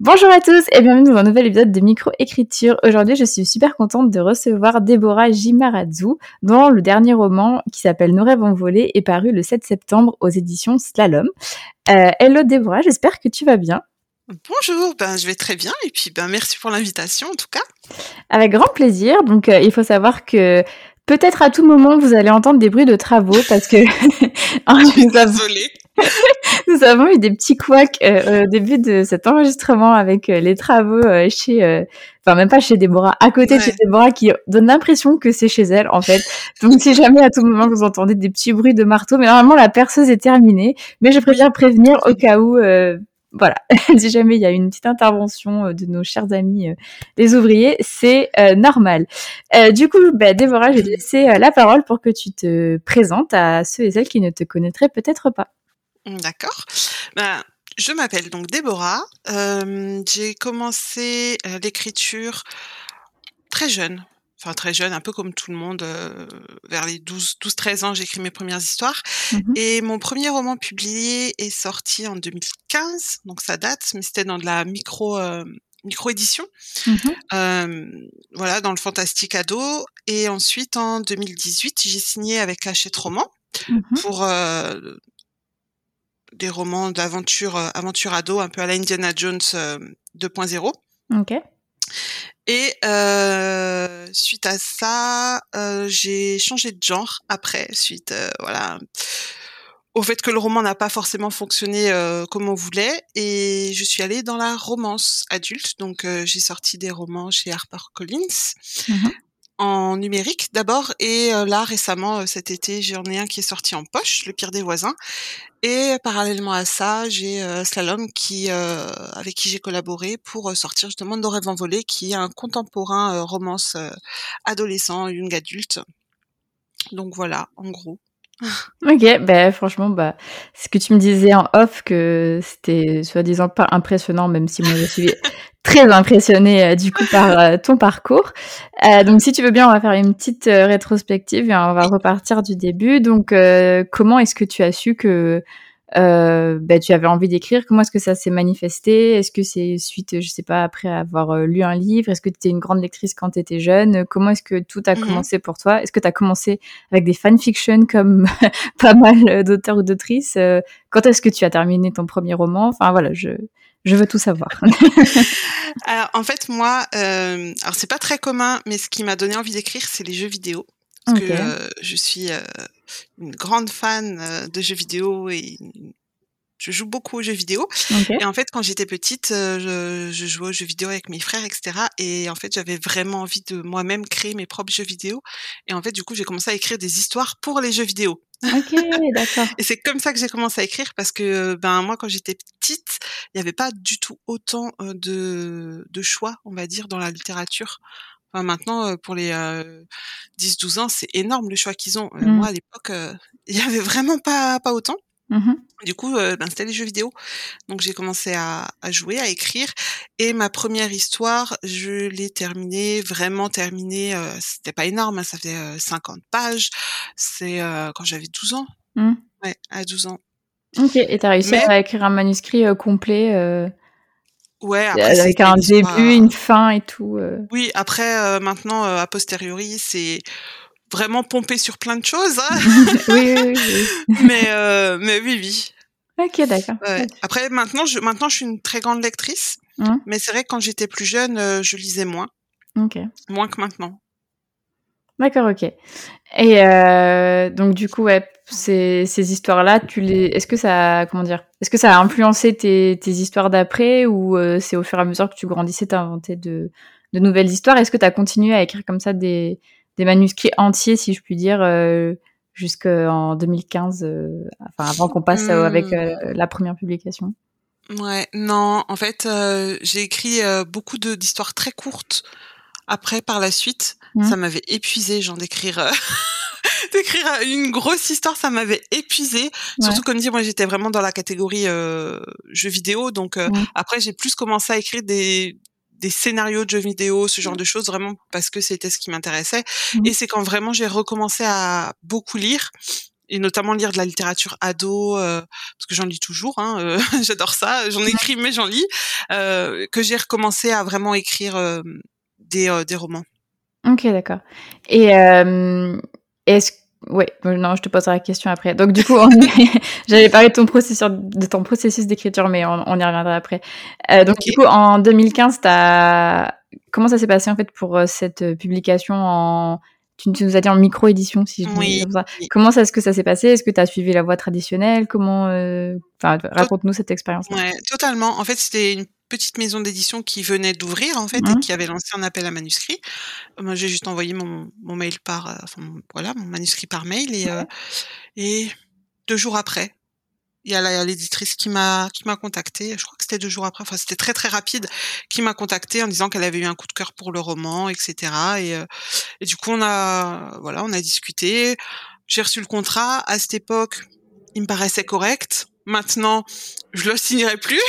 Bonjour à tous et bienvenue dans un nouvel épisode de Microécriture. Aujourd'hui, je suis super contente de recevoir Déborah Jimaradzu, dont le dernier roman, qui s'appelle Nos rêves envolés, est paru le 7 septembre aux éditions Slalom. Euh, hello Déborah, j'espère que tu vas bien. Bonjour, ben je vais très bien et puis ben merci pour l'invitation en tout cas. Avec grand plaisir. Donc euh, il faut savoir que peut-être à tout moment vous allez entendre des bruits de travaux parce que je suis désolée. Nous avons eu des petits couacs euh, au début de cet enregistrement avec euh, les travaux euh, chez, euh, enfin même pas chez Déborah, à côté de chez Déborah, qui donne l'impression que c'est chez elle en fait. Donc si jamais à tout moment vous entendez des petits bruits de marteau, mais normalement la perceuse est terminée, mais je préfère prévenir au cas où. voilà, si jamais il y a une petite intervention de nos chers amis les ouvriers, c'est normal. du coup, bah, Déborah, je vais te laisser la parole pour que tu te présentes à ceux et celles qui ne te connaîtraient peut-être pas. D'accord. Ben, je m'appelle donc Déborah. Euh, j'ai commencé euh, l'écriture très jeune. Enfin, très jeune, un peu comme tout le monde, euh, vers les 12-13 ans, j'ai écrit mes premières histoires. Mmh Et mon premier roman publié est sorti en 2015, donc ça date, mais c'était dans de la micro, micro-édition. Mmh voilà, dans le fantastique ado. Et ensuite, en 2018, j'ai signé avec Hachette Roman mmh pour des romans d'aventure euh, aventure ado, un peu à la Indiana Jones 2.0. Euh, ok. Et euh, suite à ça, euh, j'ai changé de genre après, suite euh, voilà au fait que le roman n'a pas forcément fonctionné comme on voulait, et je suis allée dans la romance adulte. Donc j'ai sorti des romans chez HarperCollins. Mmh en numérique d'abord et là récemment cet été j'en ai un qui est sorti en poche, Le pire des voisins et parallèlement à ça j'ai Slalom qui avec qui j'ai collaboré pour sortir justement Nos rêves envolés qui est un contemporain romance adolescent young adulte. Donc voilà en gros. Ok, ben franchement, bah, ce que tu me disais en off que c'était soi-disant pas impressionnant, même si moi je suis très impressionnée euh, du coup par euh, ton parcours. Euh, donc si tu veux bien, on va faire une petite rétrospective et on va repartir du début. Donc comment est-ce que tu as su que euh, bah, tu avais envie d'écrire. Comment est-ce que ça s'est manifesté? Est-ce que c'est suite, je sais pas, après avoir euh, lu un livre? Est-ce que tu étais une grande lectrice quand tu étais jeune? Comment est-ce que tout a mmh commencé pour toi? Est-ce que tu as commencé avec des fanfictions comme pas mal d'auteurs ou d'autrices? Euh, Quand est-ce que tu as terminé ton premier roman? Enfin voilà, je, je veux tout savoir. alors en fait moi, euh, alors c'est pas très commun, mais ce qui m'a donné envie d'écrire, c'est les jeux vidéo. Parce que euh, je suis euh, une grande fan euh, de jeux vidéo et je joue beaucoup aux jeux vidéo. Et en fait, quand j'étais petite, je, je, jouais aux jeux vidéo avec mes frères, etc. Et en fait, j'avais vraiment envie de moi-même créer mes propres jeux vidéo. Et en fait, du coup, j'ai commencé à écrire des histoires pour les jeux vidéo. Ok, d'accord. et c'est comme ça que j'ai commencé à écrire parce que ben moi, quand j'étais petite, il n'y avait pas du tout autant de, de choix, on va dire, dans la littérature. Enfin, maintenant, pour les 10-12 ans, c'est énorme le choix qu'ils ont. Mmh. Moi, à l'époque, il y avait vraiment pas, pas autant. Mmh du coup, ben, c'était les jeux vidéo. Donc, j'ai commencé à, à, jouer, à écrire. Et ma première histoire, je l'ai terminée, vraiment terminée. Euh, c'était pas énorme, hein, ça fait 50 pages. C'est quand j'avais 12 ans. Mmh. Ouais, à 12 ans. Ok, et t'as réussi à écrire un manuscrit complet Ouais, après, avec un début, une fin et tout. Euh. Oui, après, euh, maintenant, euh, a posteriori, c'est vraiment pompé sur plein de choses. Hein oui, oui, oui, mais, mais oui, oui. Ok, d'accord. Ouais. Après, maintenant je, maintenant, je suis une très grande lectrice. Mmh. Mais c'est vrai que quand j'étais plus jeune, je lisais moins. Ok. Moins que maintenant. D'accord, ok. Et euh, donc du coup, ouais, ces, ces histoires-là, tu les, est-ce que ça, comment dire, est-ce que ça a influencé tes, tes histoires d'après ou euh, c'est au fur et à mesure que tu grandissais, t'as inventé de, de nouvelles histoires? Est-ce que tu as continué à écrire comme ça des, des manuscrits entiers, si je puis dire, euh, jusqu'en 2015, euh, enfin avant qu'on passe euh, avec mmh. la première publication? Ouais, non, en fait, j'ai écrit beaucoup de, d'histoires très courtes après, par la suite, mmh. ça m'avait épuisé, genre d'écrire d'écrire une grosse histoire, ça m'avait épuisé. Surtout comme dit, moi j'étais vraiment dans la catégorie euh, jeux vidéo, donc euh, après j'ai plus commencé à écrire des des scénarios de jeux vidéo, ce genre de choses, vraiment parce que c'était ce qui m'intéressait. Et c'est quand vraiment j'ai recommencé à beaucoup lire et notamment lire de la littérature ado euh, parce que j'en lis toujours hein, euh, j'adore ça j'en écris mais j'en lis euh, que j'ai recommencé à vraiment écrire des, des romans. Ok d'accord. Et est-ce Ouais, non, je te poserai la question après. Donc du coup, j'avais parlé de ton processus, de ton processus d'écriture, mais on, y reviendra après. Euh, donc du coup, en 2015, as... comment ça s'est passé en fait pour euh, cette publication en tu, nous as dit en micro-édition, si je oui. dis ça. Comment est-ce que ça s'est passé? Est-ce que tu as suivi la voie traditionnelle? Comment euh... Enfin, raconte-nous cette expérience. Ouais, totalement. En fait, c'était une petite maison d'édition qui venait d'ouvrir en fait et mmh. qui avait lancé un appel à manuscrits. Moi, j'ai juste envoyé mon, mon mail par, euh, enfin, voilà, mon manuscrit par mail et, euh, et deux jours après, il y a l'éditrice qui m'a qui m'a contacté. Je crois que c'était deux jours après. Enfin, c'était très très rapide. Qui m'a contacté en disant qu'elle avait eu un coup de cœur pour le roman, etc. Et, euh, et du coup, on a voilà, on a discuté. J'ai reçu le contrat. À cette époque, il me paraissait correct. Maintenant, je le signerai plus.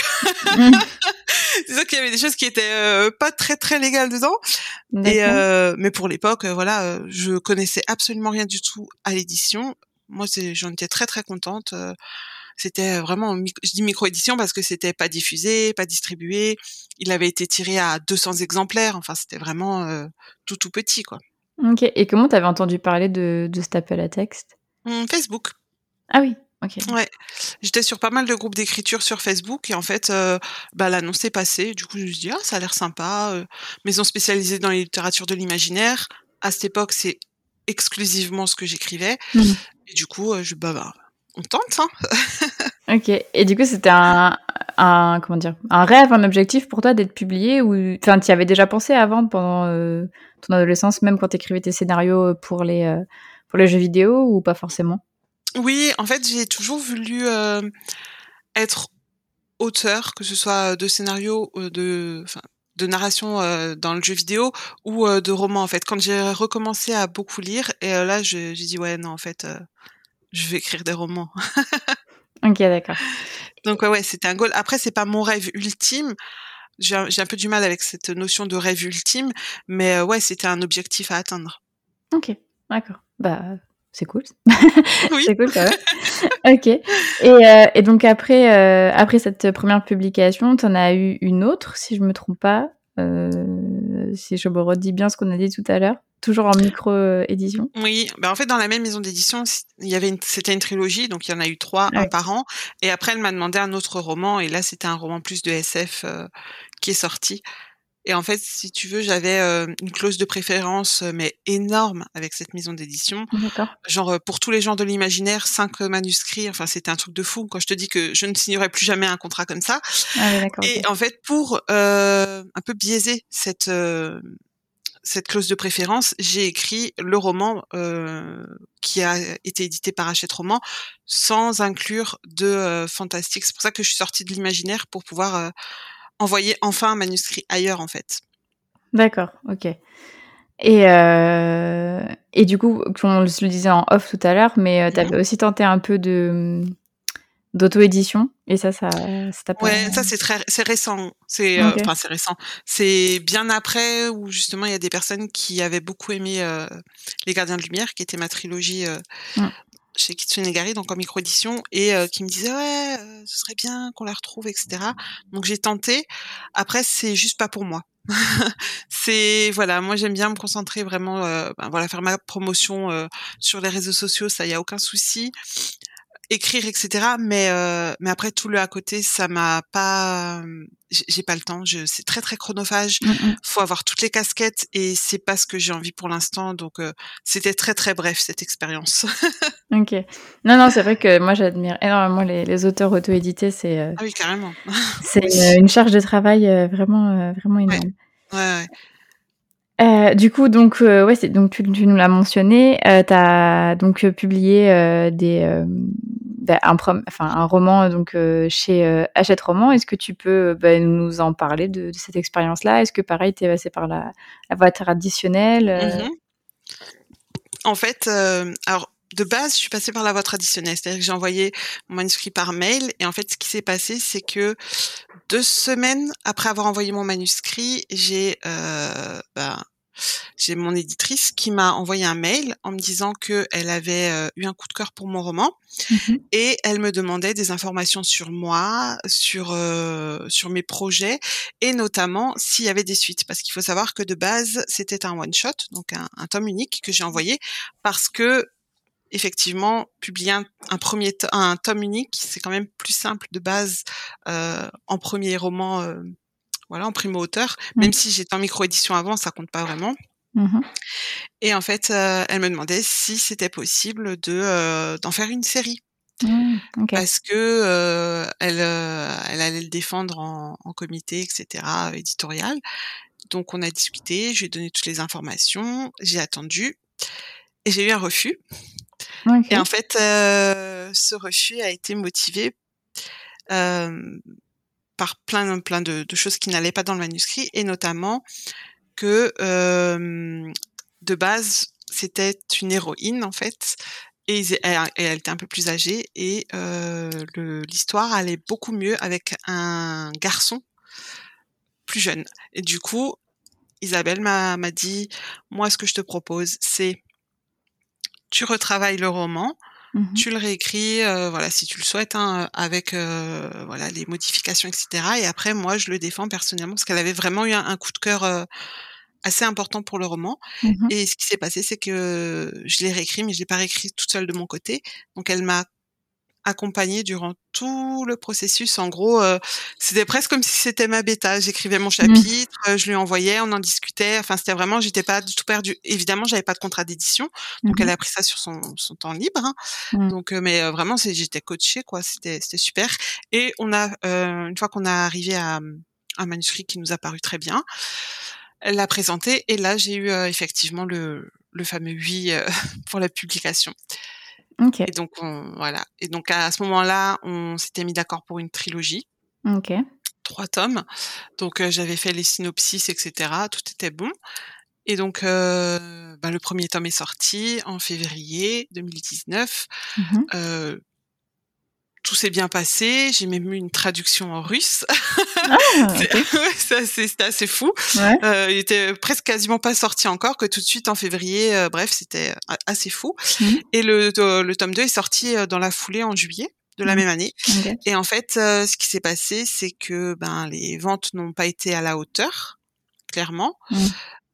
Mmh. Disons qu'il y avait des choses qui étaient euh, pas très très légales dedans. Et euh, mais pour l'époque, euh, voilà, euh, je connaissais absolument rien du tout à l'édition. Moi, j'en étais très très contente. C'était vraiment, je dis micro-édition parce que c'était pas diffusé, pas distribué. Il avait été tiré à 200 exemplaires. Enfin, c'était vraiment tout tout petit, quoi. Ok. Et comment t'avais entendu parler de, de cet appel à texte? Mmh, Facebook. Ah oui. Ouais, j'étais sur pas mal de groupes d'écriture sur Facebook et en fait, euh, bah, l'annonce est passée. Du coup, je me suis dit, ah, ça a l'air sympa. Euh, maison spécialisée dans les littératures de l'imaginaire. À cette époque, c'est exclusivement ce que j'écrivais. Mmh. Et du coup, euh, je, bah, bah, on tente. Hein ok. Et du coup, c'était un, un, comment dire, un rêve, un objectif pour toi d'être publié ou, enfin, tu y avais déjà pensé avant pendant ton adolescence, même quand tu écrivais tes scénarios pour les, pour les jeux vidéo ou pas forcément? Oui, en fait, j'ai toujours voulu euh, être auteur, que ce soit de scénario, euh, de, enfin, de narration euh, dans le jeu vidéo ou de roman. En fait, quand j'ai recommencé à beaucoup lire, et là, j'ai dit ouais, non, en fait, je vais écrire des romans. ok, d'accord. Donc ouais, ouais c'était un goal. Après, c'est pas mon rêve ultime. J'ai un peu du mal avec cette notion de rêve ultime, mais ouais, c'était un objectif à atteindre. Ok, d'accord. Bah, c'est cool. Oui. c'est cool quand même. ok. Et, euh, et, donc après, euh, après cette première publication, tu en as eu une autre, si je me trompe pas, euh, si je me redis bien ce qu'on a dit tout à l'heure. Toujours en micro-édition Oui, ben en fait, dans la même maison d'édition, il y avait c'était une trilogie, donc il y en a eu trois, un par an. Et après, elle m'a demandé un autre roman, et là, c'était un roman plus de SF qui est sorti. Et en fait, si tu veux, j'avais une clause de préférence, mais énorme avec cette maison d'édition. Genre, pour tous les gens de l'imaginaire, cinq manuscrits. Enfin, c'était un truc de fou. Quand je te dis que je ne signerai plus jamais un contrat comme ça. Ah et en fait, pour un peu biaiser cette cette clause de préférence, j'ai écrit le roman qui a été édité par Hachette Roman sans inclure de fantastique. C'est pour ça que je suis sortie de l'imaginaire pour pouvoir envoyer enfin un manuscrit ailleurs en fait. D'accord, ok. Et, euh, et du coup, on le disait en off tout à l'heure, mais euh, tu avais aussi tenté un peu de d'auto-édition et ça ça t'a pas ouais ça c'est très c'est récent. C'est euh, enfin c'est récent. C'est bien après où justement il y a des personnes qui avaient beaucoup aimé les gardiens de lumière qui était ma trilogie mmh chez Kitsune Gari, donc en micro-édition, et euh, qui me disait ouais, euh, ce serait bien qu'on la retrouve, etc. Donc j'ai tenté. Après, c'est juste pas pour moi. c'est voilà, moi j'aime bien me concentrer vraiment, euh, ben, voilà, faire ma promotion sur les réseaux sociaux, ça y a aucun souci écrire, etc. Mais euh, mais après tout le à côté, ça m'a pas, j'ai pas le temps. Je, c'est très très chronophage. Mmh, mmh. Faut avoir toutes les casquettes et c'est pas ce que j'ai envie pour l'instant. Donc euh, c'était très très bref cette expérience. ok. Non non, c'est vrai que moi j'admire énormément les, les auteurs auto-édités. C'est euh, ah oui carrément. c'est une, charge de travail vraiment vraiment énorme. Ouais. ouais, Euh, du coup, donc, ouais, c'est, donc tu, tu nous l'as mentionné, euh, tu as donc publié des, bah, un, roman donc euh, chez euh, Hachette Roman. Est-ce que tu peux bah, nous en parler de, cette expérience-là? Est-ce que pareil, tu es passé par la, voie traditionnelle euh? mmh En fait, alors de base, je suis passée par la voie traditionnelle, c'est-à-dire que j'ai envoyé mon manuscrit par mail. Et en fait, ce qui s'est passé, c'est que deux semaines après avoir envoyé mon manuscrit, j'ai euh, ben, j'ai mon éditrice qui m'a envoyé un mail en me disant que elle avait euh, eu un coup de cœur pour mon roman Mmh et elle me demandait des informations sur moi, sur euh, sur mes projets et notamment s'il y avait des suites. Parce qu'il faut savoir que de base c'était un one shot donc un, un tome unique que j'ai envoyé parce que effectivement, publier un, un premier to- un tome unique, c'est quand même plus simple de base euh, en premier roman, euh, voilà, en primo auteur. Mm. Même si j'étais en micro édition avant, ça compte pas vraiment. Mhm. Et en fait, euh, elle me demandait si c'était possible de euh, d'en faire une série Mmh, parce que euh, elle euh, elle allait le défendre en, en comité, etc. éditorial. Donc on a discuté, je lui ai donné toutes les informations, j'ai attendu et j'ai eu un refus. Et en fait, euh, ce refus a été motivé par plein, plein de, choses qui n'allaient pas dans le manuscrit, et notamment que euh, de base, c'était une héroïne en fait, et, elle, était un peu plus âgée, et euh, l'histoire allait beaucoup mieux avec un garçon plus jeune. Et du coup, Isabelle m'a m'a dit, moi, ce que je te propose, c'est tu retravailles le roman, Mhm. tu le réécris, euh, voilà, si tu le souhaites, hein, avec euh, voilà les modifications, etc. Et après, moi, je le défends personnellement parce qu'elle avait vraiment eu un, un coup de cœur euh, assez important pour le roman. Mhm. Et ce qui s'est passé, c'est que je l'ai réécrit, mais je l'ai pas réécrit toute seule de mon côté. Donc, elle m'a accompagnée durant tout le processus. En gros, euh, c'était presque comme si c'était ma bêta. J'écrivais mon chapitre, euh, je lui envoyais, on en discutait. Enfin, c'était vraiment, j'étais pas du tout perdue. Évidemment, j'avais pas de contrat d'édition, donc Mhm. elle a pris ça sur son, son temps libre. hein. Mm. Donc, euh, mais euh, vraiment, c'est, j'étais coachée, quoi. C'était, c'était super. Et on a, euh, une fois qu'on a arrivé à un manuscrit qui nous a paru très bien, elle l'a présenté et là, j'ai eu euh, effectivement le, le fameux oui euh, pour la publication. Ok. Et donc, on, voilà. Et donc, à ce moment-là, on s'était mis d'accord pour une trilogie, Ok. trois tomes. Donc, euh, j'avais fait les synopsis, etc. Tout était bon. Et donc, euh, bah, le premier tome est sorti en février 2019. Mhm. Euh, tout s'est bien passé. J'ai même eu une traduction en russe. Ah, C'est- assez- fou. Ouais. Euh, il était presque quasiment pas sorti encore, que tout de suite en février. euh, bref, c'était a- assez fou. Mhm. Et le, to- le tome 2 est sorti euh, dans la foulée en juillet de la Mhm. même année. Et en fait, euh, ce qui s'est passé, c'est que ben les ventes n'ont pas été à la hauteur, clairement. Mm.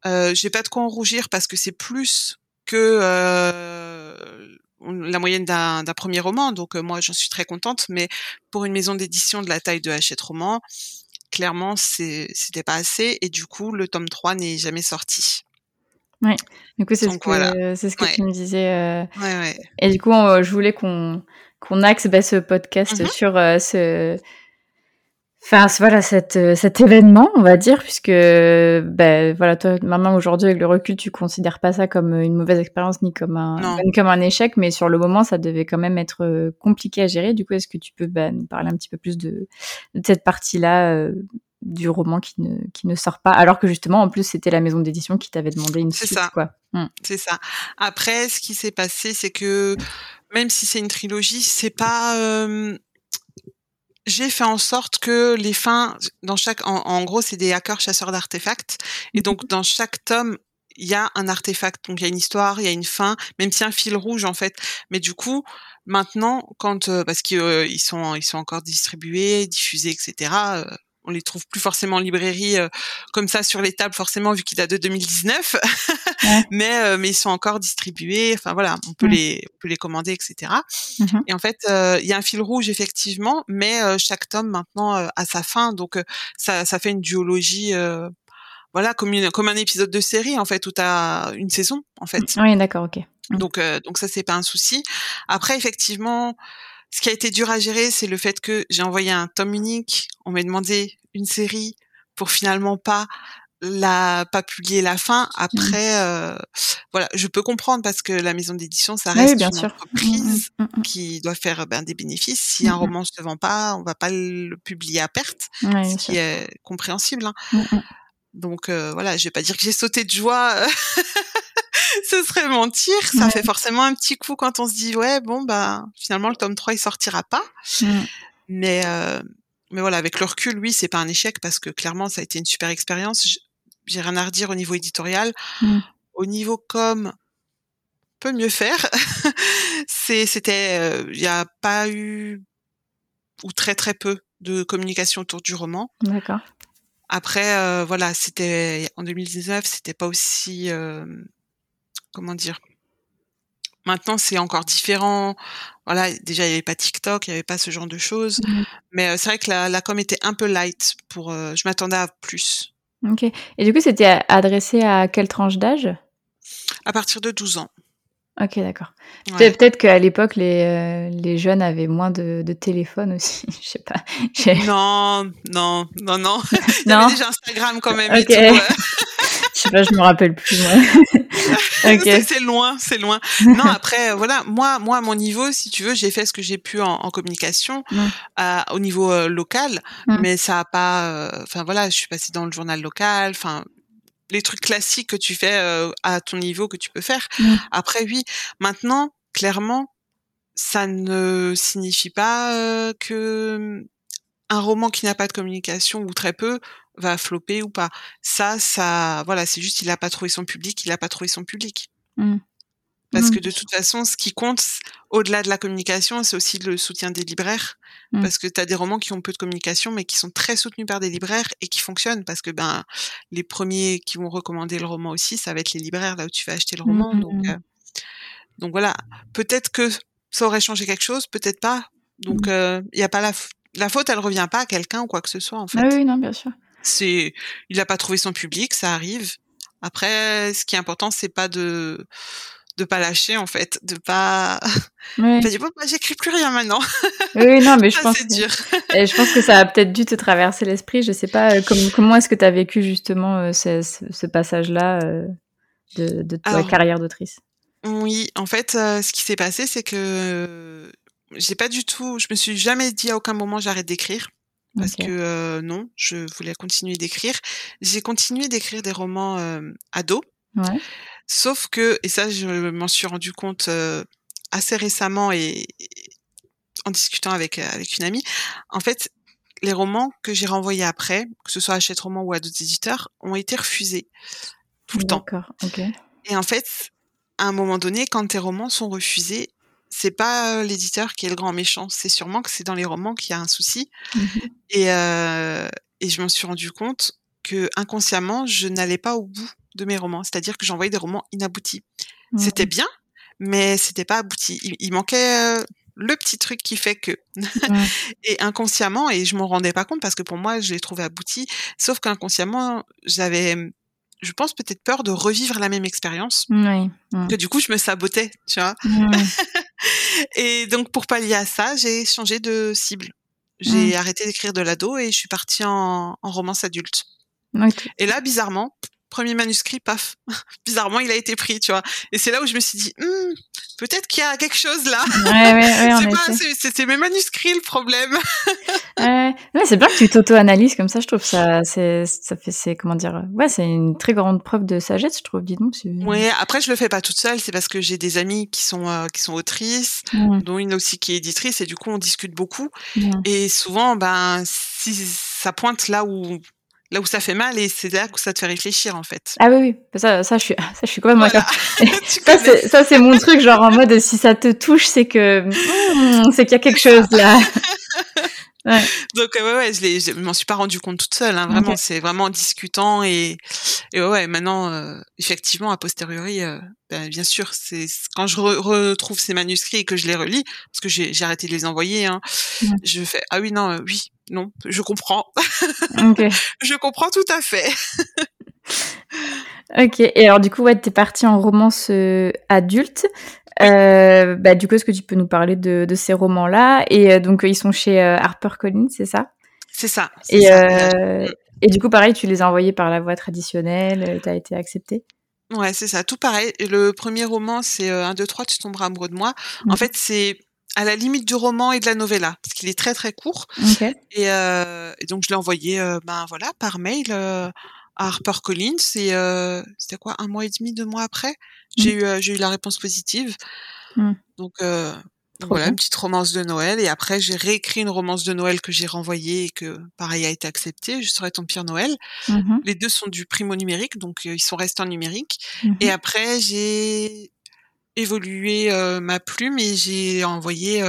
Euh, J'ai pas de quoi en rougir parce que c'est plus que euh, la moyenne d'un premier roman. Donc euh, moi, j'en suis très contente. Mais pour une maison d'édition de la taille de Hachette Roman, clairement, c'était pas assez. Et du coup, le tome 3 n'est jamais sorti. Du coup, c'est ce que, voilà. ce que Ouais. tu me disais. euh, Ouais, ouais. Et du coup, on- je voulais qu'on qu'on axe bah, ce podcast Mhm. sur euh, ce, enfin voilà cet euh, cet événement, on va dire, puisque bah, voilà toi maintenant aujourd'hui avec le recul, tu considères pas ça comme une mauvaise expérience ni comme un ni comme un échec, mais sur le moment, ça devait quand même être euh, compliqué à gérer. Du coup, est-ce que tu peux bah, nous parler un petit peu plus de, de cette partie-là euh, du roman qui ne qui ne sort pas, alors que justement en plus c'était la maison d'édition qui t'avait demandé une C'est suite, ça. quoi. Mm. C'est ça. Après, ce qui s'est passé, c'est que même si c'est une trilogie, c'est pas. euh, J'ai fait en sorte que les fins, dans chaque, en, en gros, c'est des hackers chasseurs d'artefacts, et donc dans chaque tome, il y a un artefact. Donc il y a une histoire, il y a une fin, même si un fil rouge en fait. Mais du coup, maintenant, quand euh, parce qu'ils euh, ils sont ils sont encore distribués, diffusés, etc. euh, on les trouve plus forcément en librairie euh, comme ça sur les tables forcément vu qu'ils datent de 2019 Ouais. mais euh, mais ils sont encore distribués enfin voilà on peut Mm. les on peut les commander etc Mhm. et en fait euh, il y a un fil rouge effectivement mais euh, chaque tome maintenant euh, a sa fin donc euh, ça ça fait une duologie euh, voilà comme une comme un épisode de série en fait où t'as une saison en fait Oui, d'accord, ok. Mm. donc, euh, donc ça, c'est pas un souci. Après, effectivement, ce qui a été dur à gérer, c'est le fait que j'ai envoyé un tome unique. On m'a demandé une série pour finalement pas la pas publier la fin. Après, euh, voilà, je peux comprendre parce que la maison d'édition, ça Oui, reste bien une sûr. entreprise Mm, mm, mm, qui doit faire ben, des bénéfices. Si un roman se vend pas, on va pas le publier à perte, ce qui sûr. est compréhensible. hein. Donc euh, voilà, je vais pas dire que j'ai sauté de joie ce serait mentir. Ça fait forcément un petit coup quand on se dit ouais bon bah finalement le tome 3 il sortira pas. Mmh. Mais euh, mais voilà avec le recul oui c'est pas un échec parce que clairement ça a été une super expérience. J'ai rien à redire au niveau éditorial. Mmh. Au niveau com peut mieux faire. c'est c'était euh, il n'y a pas eu ou très très peu de communication autour du roman. D'accord. Après, euh, voilà, c'était en 2019, c'était pas aussi, euh, comment dire. Maintenant, c'est encore différent. Voilà, déjà il y avait pas TikTok, il y avait pas ce genre de choses. Mmh Mais euh, c'est vrai que la, la, com était un peu light. Pour, je m'attendais à plus. Ok. Et du coup, c'était adressé à quelle tranche d'âge? À partir de 12 ans. Ok, d'accord. Peut-être qu'à l'époque, les, euh, les jeunes avaient moins de, de téléphone aussi. Je sais pas. Non, non, non, non. Il y avait déjà Instagram quand même. pas, je me rappelle plus. okay. C'est loin, c'est loin. Non, après, euh, voilà, moi, moi, à mon niveau, si tu veux, j'ai fait ce que j'ai pu en, en communication euh, au niveau euh, local, mais ça a pas. Enfin voilà, je suis passée dans le journal local. Enfin, les trucs classiques que tu fais euh, à ton niveau que tu peux faire. Mmh. Après, oui. Maintenant, clairement, ça ne signifie pas euh, que un roman qui n'a pas de communication ou très peu va flopper ou pas. Ça, ça, voilà, c'est juste il a pas trouvé son public, il a pas trouvé son public. Mmh. Parce que de toute façon, ce qui compte, au-delà de la communication, c'est aussi le soutien des libraires. Mmh. Parce que tu as des romans qui ont peu de communication, mais qui sont très soutenus par des libraires et qui fonctionnent. Parce que ben, les premiers qui vont recommander le roman aussi, ça va être les libraires, là où tu vas acheter le mmh, roman. donc, mmh. euh, donc voilà. Peut-être que ça aurait changé quelque chose, peut-être pas. Donc il euh, y a pas la, la faute, elle revient pas à quelqu'un ou quoi que ce soit, en fait. Ah oui, non, bien sûr. C'est, il n'a pas trouvé son public, ça arrive. Après, ce qui est important, c'est pas de de pas lâcher en fait, de pas. Ouais. dit bon, bah, j'écris plus rien maintenant. Oui, non, mais je pense. Que... dur. Et je pense que ça a peut-être dû te traverser l'esprit. Je sais pas euh, comment, comment est-ce que tu as vécu justement euh, ce, ce, passage-là euh, de, de, ta carrière d'autrice? Oui, en fait, ce qui s'est passé, c'est que j'ai pas du tout, je me suis jamais dit à aucun moment j'arrête d'écrire. Parce que non, je voulais continuer d'écrire. J'ai continué d'écrire des romans ados. Ouais. Sauf que, et ça je m'en suis rendu compte assez récemment et, en discutant avec, avec une amie, en fait, les romans que j'ai renvoyés après, que ce soit à Hachette Roman ou à d'autres éditeurs, ont été refusés tout le temps. D'accord, ok. Et en fait, à un moment donné, quand tes romans sont refusés, c'est pas l'éditeur qui est le grand méchant, c'est sûrement que c'est dans les romans qu'il y a un souci. Mmh et, euh, et je m'en suis rendu compte que inconsciemment, je n'allais pas au bout de mes romans. C'est-à-dire que j'envoyais des romans inaboutis. Mmh. C'était bien, mais c'était pas abouti. Il, manquait euh, le petit truc qui fait que. et inconsciemment, et je m'en rendais pas compte parce que pour moi, je l'ai trouvé abouti. Sauf qu'inconsciemment, j'avais, je pense peut-être peur de revivre la même expérience. Oui. Que du coup, je me sabotais, tu vois? et donc, pour pallier à ça, j'ai changé de cible. J'ai mmh. arrêté d'écrire de l'ado et je suis partie en, en romance adulte. Et là, bizarrement, premier manuscrit, paf, bizarrement, il a été pris, tu vois. Et c'est là où je me suis dit, hm, peut-être qu'il y a quelque chose là. c'est mes manuscrits le problème. c'est bien que tu t'auto-analyses comme ça, je trouve ça, c'est, ça fait, c'est, comment dire, ouais, c'est une très grande preuve de sagesse, je trouve, dis donc. Oui, après, je le fais pas toute seule, c'est parce que j'ai des amis qui sont, euh, qui sont autrices, mmh. dont une aussi qui est éditrice, et du coup, on discute beaucoup. Mmh. Et souvent, ben, si ça pointe là où là où ça fait mal et c'est là où ça te fait réfléchir en fait. Ah oui, oui, ça, ça, je suis, ça, je suis quand même voilà. ça, c'est mon truc, genre en mode si ça te touche, c'est que hmm, c'est qu'il y a quelque chose là. Ouais. Donc ouais, ouais, je, je m'en suis pas rendu compte toute seule. Hein, vraiment, c'est vraiment en discutant et, et ouais, maintenant, euh, effectivement, a posteriori, euh, ben, bien sûr, c'est quand je retrouve ces manuscrits et que je les relis, parce que j'ai arrêté de les envoyer, hein, je fais ah oui non, euh, oui, non, je comprends. Okay. je comprends tout à fait. ok, et alors du coup, ouais, t'es partie en romance adulte. Euh, bah, du coup, est-ce que tu peux nous parler de, de ces romans-là? Et euh, donc, ils sont chez euh, HarperCollins, c'est ça? C'est ça. Et, ça. et du coup, pareil, tu les as envoyés par la voie traditionnelle, tu as été accepté Ouais, c'est ça, tout pareil. Le premier roman, c'est 1, 2, 3, tu tomberas amoureux de moi. En fait, c'est à la limite du roman et de la novella, parce qu'il est très très court. Et, euh, et, donc je l'ai envoyé, euh, ben voilà, par mail à HarperCollins et c'était quoi un mois et demi, deux mois après, j'ai eu j'ai eu la réponse positive. Mmh. Donc voilà, une petite romance de Noël. Et après, j'ai réécrit une romance de Noël que j'ai renvoyée et que, pareil, a été acceptée. Je serai ton pire Noël. Mmh Les deux sont du primo numérique, donc ils sont restés en numérique. Mmh Et après, j'ai évolué ma plume et j'ai envoyé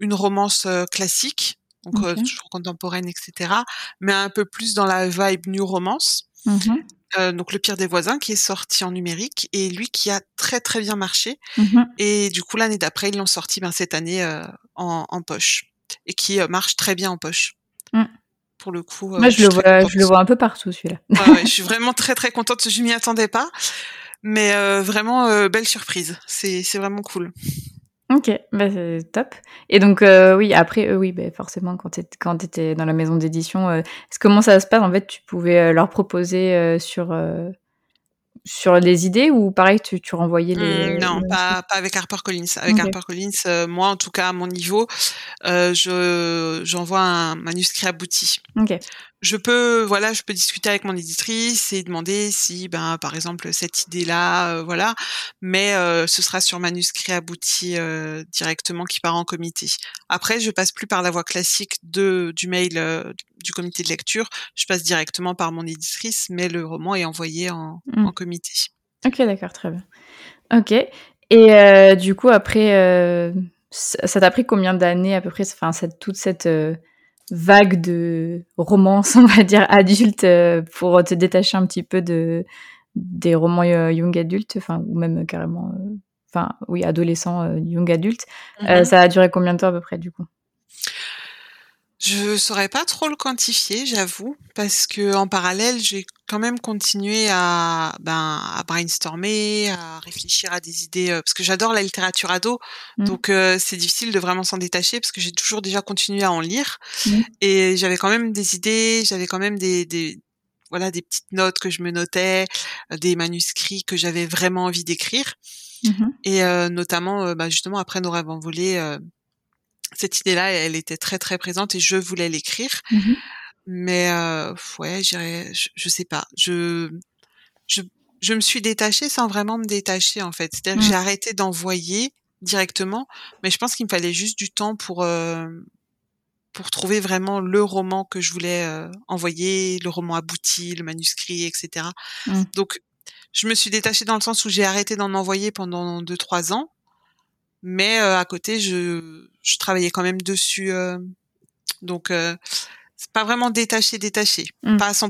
une romance classique, donc OK. toujours contemporaine, etc., mais un peu plus dans la vibe new romance. Mmh donc le pire des voisins qui est sorti en numérique et lui qui a très très bien marché Mmh et du coup l'année d'après ils l'ont sorti ben, cette année euh, en, en poche et qui marche très bien en poche. Mmh. Pour le coup, Moi, je le vois je le vois un peu partout celui-là. Ouais, ouais, je suis vraiment très très contente. Je m'y attendais pas, mais euh, vraiment euh, belle surprise. C'est c'est vraiment cool. OK, bah, c'est top et donc heu, oui, après eux, oui, beh, forcément quand tu quand étais dans la maison d'édition, heu, c comment ça se passe? En fait, tu pouvais, heu, leur proposer, heu, sur, sur les idées ou pareil tu tu renvoyais les Mmh, non, pas pas avec HarperCollins. Avec OK. HarperCollins, moi en tout cas à mon niveau, je j'envoie un manuscrit abouti. OK. Je peux voilà, je peux discuter avec mon éditrice et demander si, ben, par exemple, cette idée-là, heu, voilà, mais heu, ce sera sur manuscrit abouti, heu, directement qui part en comité. Après, je passe plus par la voie classique de du mail, heu, du comité de lecture. Je passe directement par mon éditrice, mais le roman est envoyé en Mmh. en comité. OK, d'accord, très bien. OK et heu, du coup après, ça t'a pris combien d'années à peu près, enfin cette toute cette, vague de romance, on va dire adulte, heu, pour te détacher un petit peu de des romans, heu, young adult, enfin ou même carrément, heu, enfin oui adolescent, young adulte. Mmh Heu, mh. ça a duré combien de temps à peu près du coup? Je saurais pas trop le quantifier, j'avoue, parce qu'en parallèle, j'ai quand même continué à, ben, à brainstormer, à réfléchir à des idées, heu, parce que j'adore la littérature ado, Mmh. donc heu, c'est difficile de vraiment s'en détacher parce que j'ai toujours déjà continué à en lire Mmh. et j'avais quand même des idées, j'avais quand même des des voilà, des petites notes que je me notais, heu, des manuscrits que j'avais vraiment envie d'écrire Mmh mh. et heu, notamment, bah, justement après Nos rêves envolés, cette idée-là, elle était très, très présente et je voulais l'écrire. Mmh mh. Mais heu, ouais, je je je sais pas, je je je me suis détachée sans vraiment me détacher, en fait. C'est-à-dire que Mmh. j'ai arrêté d'envoyer directement, mais je pense qu'il me fallait juste du temps pour, hem, pour trouver vraiment le roman que je voulais, heu, envoyer, le roman abouti, le manuscrit et cetera. Mmh. Donc je me suis détachée dans le sens où j'ai arrêté d'en envoyer pendant 2-3 ans, mais heu, à côté je je travaillais quand même dessus, hem, donc heu, c'est pas vraiment détaché, détaché, Mmh. pas à 100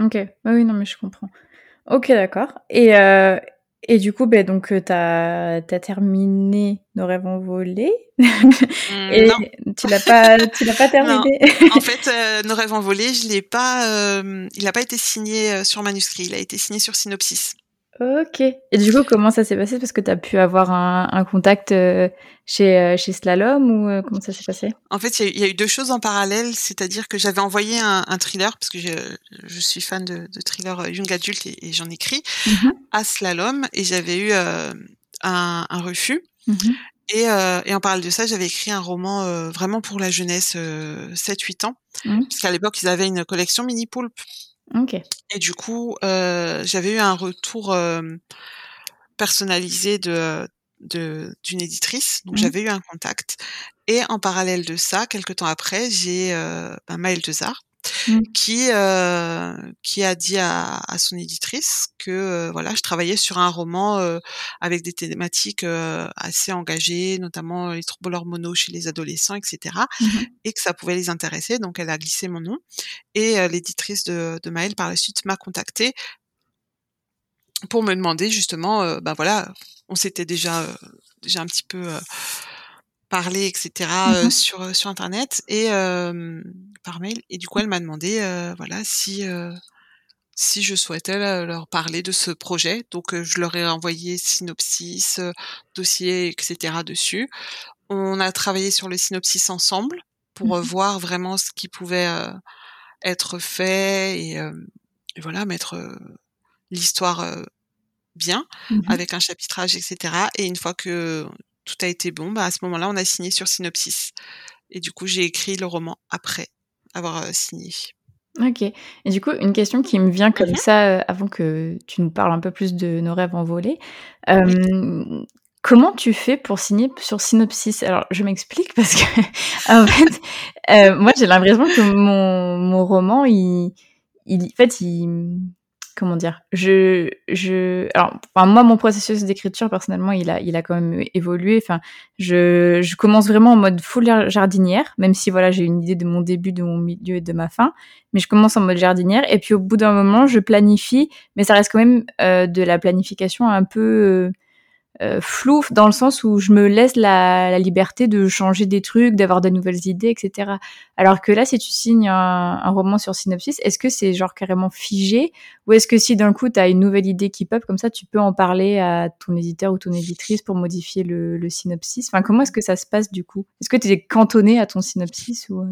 OK. Oui, oui, non mais je comprends. OK, d'accord et heu et du coup, beh, donc tu as terminé Nos rêves envolés Mmh, et non. tu l'as pas tu l'as pas terminé? En fait, heu, Nos rêves envolés, je l'ai pas, hem, il a pas été signé, sur manuscrit, il a été signé sur synopsis. OK et du coup, comment ça s'est passé? Parce que tu as pu avoir un un contact, heu, chez, heu, chez Slalom ou heu, comment ça s'est passé? En fait, il y a eu il y a eu 2 choses en parallèle, c'est-à-dire que j'avais envoyé un un thriller parce que je je suis fan de de thrillers, heu, young adult et et j'en écris, Mmh mh. à Slalom et j'avais eu, un un refus Mmh mh. et heu et en parallèle de ça, j'avais écrit un roman, vraiment pour la jeunesse, heu, 7-8 ans. Mmh. Parce qu'à l'époque, ils avaient une collection Mini Poulpe Et du coup, heu, j'avais eu un retour, hem, personnalisé de de d'une éditrice, donc Mmh. j'avais eu un contact. Et en parallèle de ça, quelque temps après, j'ai, heu, bah, Maëlle Dezard Mmh. qui, heu, qui a dit à à son éditrice que, heu, voilà, je travaillais sur un roman, heu, avec des thématiques, assez engagées, notamment les troubles hormonaux chez les adolescents et cetera Mmh mh. et que ça pouvait les intéresser, donc elle a glissé mon nom et l'éditrice de de Maëlle, par la suite, m'a contactée pour me demander justement, bah, voilà, on s'était déjà, déjà un petit peu, heu, parlé et Mmh sur, sur internet et par mail et du coup, elle m'a demandé, voilà, si, si je souhaitais le leur parler de ce projet. Donc je leur ai envoyé synopsis, dossier et cetera dessus. On a travaillé sur le synopsis ensemble Mmh pour, heu, mh. voir vraiment ce qui pouvait, être fait et voilà, mettre, l'histoire, bien Mmh mh. avec un chapitrage et cetera et une fois que tout a été bon, bah, à ce moment-là, on a signé sur synopsis et du coup, j'ai écrit le roman après avoir, heu, signé. OK et du coup, une question qui me vient comme Mmh ça, heu, avant que tu nous parles un peu plus de nos rêves envolés. Oui. Hem, comment tu fais pour signer sur Synopsis? Alors, je m'explique parce que, en fait, moi, j'ai l'impression que mon mon roman, il il en fait, il, comment dire? Je je alors, enfin, moi, mon processus d'écriture, personnellement, il a il a quand même évolué. Enfin, je je commence vraiment en mode full jar jardinière, même si, voilà, j'ai une idée de mon début, de mon milieu et de ma fin. Mais je commence en mode jardinière et puis au bout d'un moment, je planifie, mais ça reste quand même, heu, de la planification un peu, heu heu, floue dans le sens où je me laisse la liberté de changer des trucs, d'avoir de nouvelles idées et cetera. Alors que là, si tu signes un roman sur Synopsis, est-ce que c'est genre carrément figé? Ou est-ce que si d'un coup tu as une nouvelle idée qui pop comme ça, tu peux en parler à ton éditeur ou ton éditrice pour modifier le le synopsis? Enfin, comment est-ce que ça se passe du coup? Est-ce que tu es cantonné à ton synopsis ou, heu?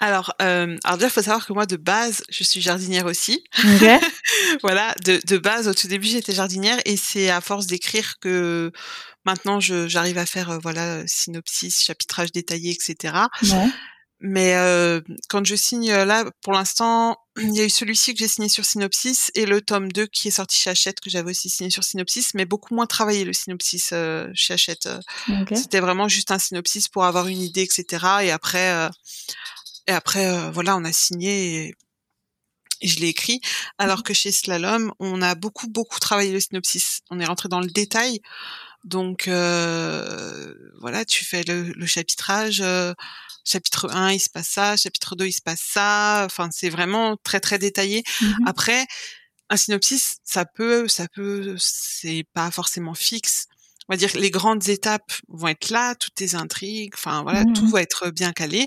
Alors, hem, alors déjà, il faut savoir que moi, de base, je suis jardinière aussi. OK. Voilà, de de base, au tout début, j'étais jardinière et c'est à force d'écrire que maintenant je j'arrive à faire, heu, voilà, synopsis, chapitrage détaillé et cetera. Ouais. Mais, heu, quand je signe, heu, là, pour l'instant, il y a eu celui-ci que j'ai signé sur Synopsis et le tome 2 qui est sorti chez Hachette que j'avais aussi signé sur Synopsis, mais beaucoup moins travaillé le synopsis, heu, chez Hachette, heu. OK. C'était vraiment juste un synopsis pour avoir une idée et cetera et après, heu et après, heu, voilà, on a signé et et je l'ai écrit. Alors Mmh que chez Slalom, on a beaucoup, beaucoup travaillé le synopsis. On est rentré dans le détail, donc heu, voilà, tu fais le le chapitrage, heu, chapitre 1, il se passe ça, chapitre 2, il se passe ça, enfin, c'est vraiment très, très détaillé. Mmh mh. Après, un synopsis, ça peut ça peut c'est pas forcément fixe. On va dire que les grandes étapes vont être là, toutes tes intrigues, enfin voilà, Mmh tout va être bien calé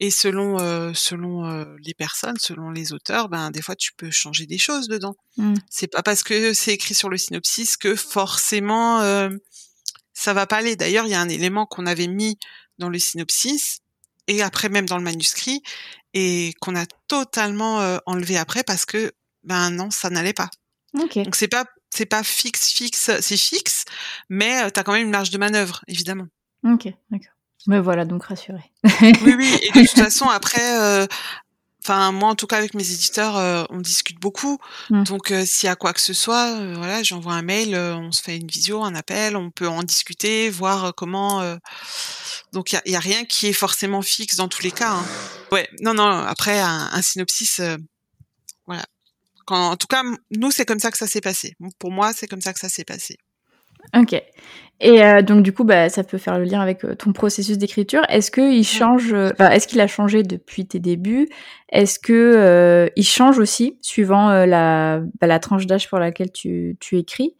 et selon, heu, selon, heu, les personnes, selon les auteurs, ben, des fois tu peux changer des choses dedans. Mmh. C'est pas parce que c'est écrit sur le synopsis que forcément, heu, ça va pas aller. D'ailleurs, il y a un élément qu'on avait mis dans le synopsis et après même dans le manuscrit et qu'on a totalement, heu, enlevé après parce que, ben, non, ça n'allait pas. OK. Donc c'est pas c'est pas fixe, fixe, c'est fixe, mais heu, tu as quand même une marge de manœuvre, évidemment. OK, d'accord. Me voilà donc rassurée. Oui, oui et de toute façon après, heu, enfin moi en tout cas avec mes éditeurs, heu, on discute beaucoup. Mmh. Donc s'il y a quoi que ce soit, voilà, j'envoie un mail, on se fait une visio, un appel, on peut en discuter, voir, comment, donc il y a rien qui est forcément fixe dans tous les cas, hein. Ouais, non, non, après un un synopsis. Quand en tout cas, nous, c'est comme ça que ça s'est passé. Pour moi, c'est comme ça que ça s'est passé. OK et heu, donc du coup, bah, ça peut faire le lien avec, heu, ton processus d'écriture. Est-ce qu'il change, enfin, est-ce qu'il a changé depuis tes débuts? Est-ce que, heu, il change aussi suivant, la, bah, la tranche d'âge pour laquelle tu tu écris?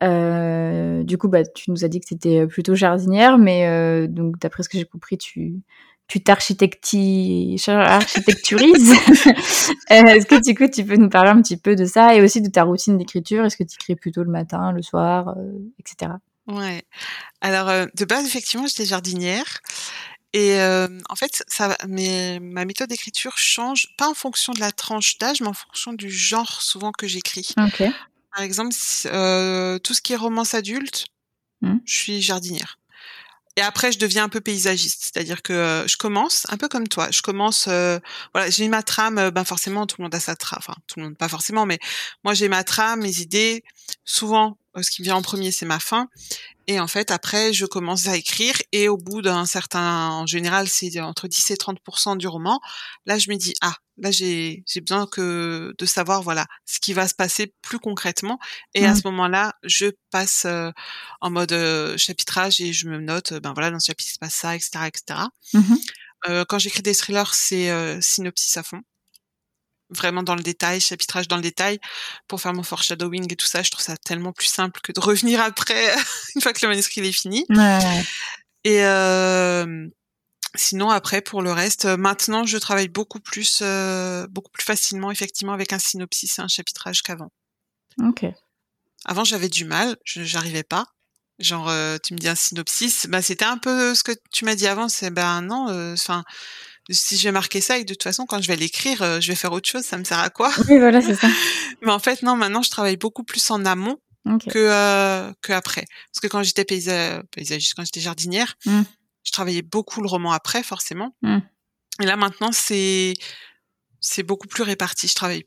Du coup, bah, tu nous as dit que tu étais, heu, plutôt jardinière, mais donc d'après ce que j'ai compris, tu tu t'architecti cha architecturises. Heu, est-ce que du coup, tu peux nous parler un petit peu de ça et aussi de ta routine d'écriture? Est-ce que tu écris plutôt le matin, le soir, heu et cetera? Ouais. Alors, heu, de base, effectivement, j'étais jardinière et en fait, ça mes ma méthode d'écriture change, pas en fonction de la tranche d'âge, mais en fonction du genre souvent que j'écris. Par exemple, tout ce qui est romance adulte, Mmh. je suis jardinière et après je deviens un peu paysagiste. C'est-à-dire que, heu, je commence un peu comme toi, je commence, heu, voilà, j'ai ma trame, heu, ben, forcément tout le monde a sa trame, enfin tout le monde, pas forcément, mais moi j'ai ma trame, mes idées. Souvent, ce qui vient en 1er, c'est ma fin et en fait après je commence à écrire et au bout d'un certain en général, c'est entre 10 et 30 % du roman. Là, je me dis: «Ah, là j'ai j'ai besoin que de savoir, voilà, ce qui va se passer plus concrètement» et à Mmh. ce moment-là, je passe, heu, en mode, heu, chapitrage et je me note, ben, voilà, dans ce chapitre, il se passe ça et cetera et cetera. Mmh quand j'écris des thrillers, c'est, synopsis à fond. Vraiment dans le détail, chapitrage dans le détail pour faire mon foreshadowing et tout ça. Je trouve ça tellement plus simple que de revenir après une fois que le manuscrit il est fini Ouais, et hem, sinon après pour le reste, heu, maintenant je travaille beaucoup plus, heu, beaucoup plus facilement effectivement avec un synopsis et un chapitrage qu'avant. OK. Avant, j'avais du mal, je j'arrivais pas. Genre, heu, tu me dis un synopsis, bah, c'était un peu ce que tu m'as dit avant, c'est: «Ben, non, heu, enfin, si je vais marquer ça et que de toute façon quand je vais l'écrire, heu, je vais faire autre chose, ça me sert à quoi?» Oui, voilà, c'est ça. mais en fait, non, maintenant je travaille beaucoup plus en amont OK. que, heu, qu'après. Parce que quand j'étais paysa paysagiste, quand j'étais jardinière, Mmh. je travaillais beaucoup le roman après forcément Mmh. et là maintenant c'est c'est beaucoup plus réparti. Je travaille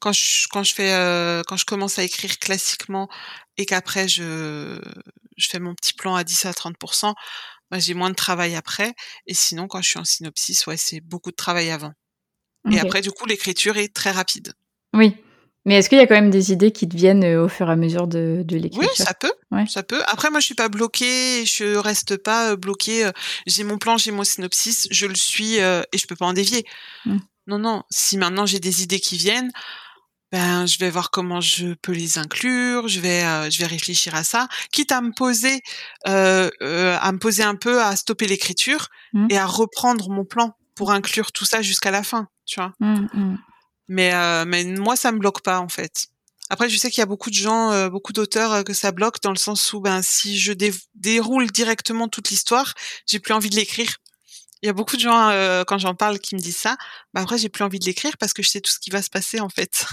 quand je quand je fais euh, quand je commence à écrire classiquement et qu'après je je fais mon petit plan à 10 à 30 bah, j'ai moins de travail après et sinon quand je suis en synopsis ouais c'est beaucoup de travail avant et après du coup l'écriture est très rapide oui mais est-ce qu'il y a quand même des idées qui te viennent euh, au fur et à mesure de, de l'écriture? Oui, ça peut. Ça peut. Après, moi, je suis pas bloquée. Je reste pas euh, bloquée. J'ai mon plan, j'ai mon synopsis, je le suis et je peux pas en dévier. Mmh. Non, non. Si maintenant j'ai des idées qui viennent, ben je vais voir comment je peux les inclure. Je vais, euh, je vais réfléchir à ça, quitte à me poser, euh, euh, à me poser un peu, à stopper l'écriture mmh. et à reprendre mon plan pour inclure tout ça jusqu'à la fin. Tu vois. Mmh, mmh. Mais, mais moi, ça me bloque pas en fait. Après, je sais qu'il y a beaucoup de gens, beaucoup d'auteurs que ça bloque dans le sens où, ben, si je déroule directement toute l'histoire, j'ai plus envie de l'écrire il y a beaucoup de gens euh, quand j'en parle qui me disent ça. Bah après j'ai plus envie de l'écrire parce que je sais tout ce qui va se passer en fait.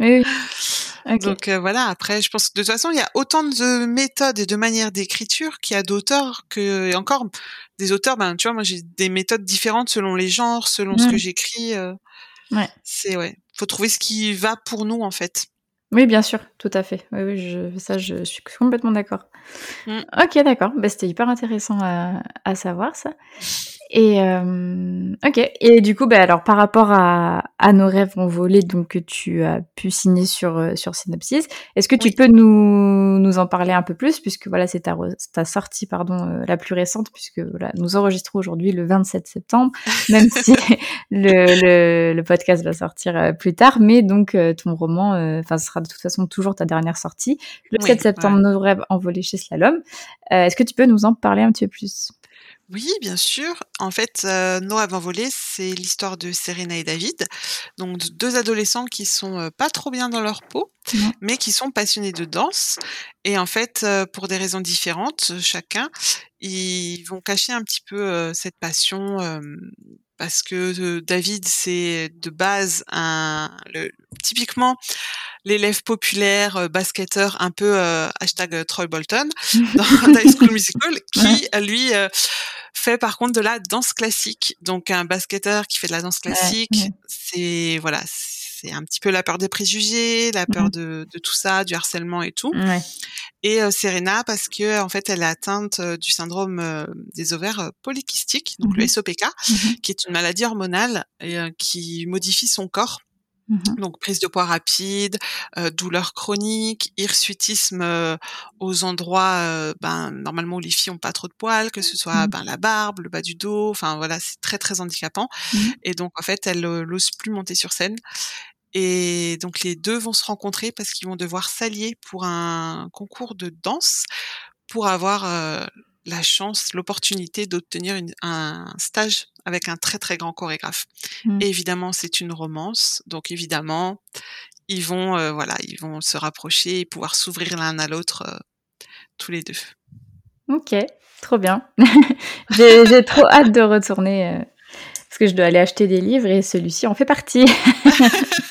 oui. Donc euh, voilà. Après je pense que de toute façon il y a autant de méthodes et de manières d'écriture qu'il y a d'auteurs que et encore des auteurs. Ben tu vois moi j'ai des méthodes différentes selon les genres, selon ce que j'écris. Euh, ouais. C'est ouais. Faut trouver ce qui va pour nous en fait. Oui, bien sûr, tout à fait. Oui, oui, je, ça, je suis complètement d'accord. Mmh. Ok, d'accord. Bah, c'était hyper intéressant à, à savoir ça. Et euh, ok. Et du coup, bah, alors par rapport à, à nos rêves envolés, donc que tu as pu signer sur euh, sur Synopsis, est-ce que tu peux nous nous en parler un peu plus, puisque voilà, c'est ta, ta sortie pardon euh, la plus récente, puisque voilà, nous enregistrons aujourd'hui le 27 septembre, même si le, le, le podcast va sortir euh, plus tard, mais donc ton roman, enfin, ce sera de toute façon toujours ta dernière sortie, le 7 septembre, nos rêves envolés chez Slalom. est-ce que tu peux nous en parler un petit peu plus? Oui, bien sûr. En fait, euh, Nos rêves envolés, c'est l'histoire de Serena et David, donc deux adolescents qui sont euh, pas trop bien dans leur peau, mais qui sont passionnés de danse. Et en fait, euh, pour des raisons différentes, chacun, ils vont cacher un petit peu euh, cette passion parce que David, c'est de base un le, typiquement l'élève populaire, basketteur, un peu hashtag Troy Bolton dans High School Musical, qui lui fait par contre de la danse classique. Donc un basketteur qui fait de la danse classique, c'est voilà, c'est un petit peu la peur des préjugés, la peur mmh. de, de, tout ça, du harcèlement et tout. Et euh, Serena parce que en fait elle est atteinte euh, du syndrome euh, des ovaires polykystiques, donc le mmh SOPK, mmh qui est une maladie hormonale et, qui modifie son corps Mmh Donc prise de poids rapide, euh, douleur chronique, hirsutisme euh, aux endroits euh, ben, normalement où les filles ont pas trop de poils, que ce soit mmh. ben, la barbe, le bas du dos, enfin voilà, c'est très très handicapant. Mmh Et donc en fait, elle n'ose plus monter sur scène. Et donc les deux vont se rencontrer parce qu'ils vont devoir s'allier pour un concours de danse pour avoir la chance, l'opportunité d'obtenir un stage avec un très très grand chorégraphe. Mmh. Et évidemment, c'est une romance, donc évidemment, ils vont euh, voilà, ils vont se rapprocher et pouvoir s'ouvrir l'un à l'autre euh, tous les deux. Ok, trop bien. J'ai trop hâte de retourner euh, parce que je dois aller acheter des livres et celui-ci en fait partie.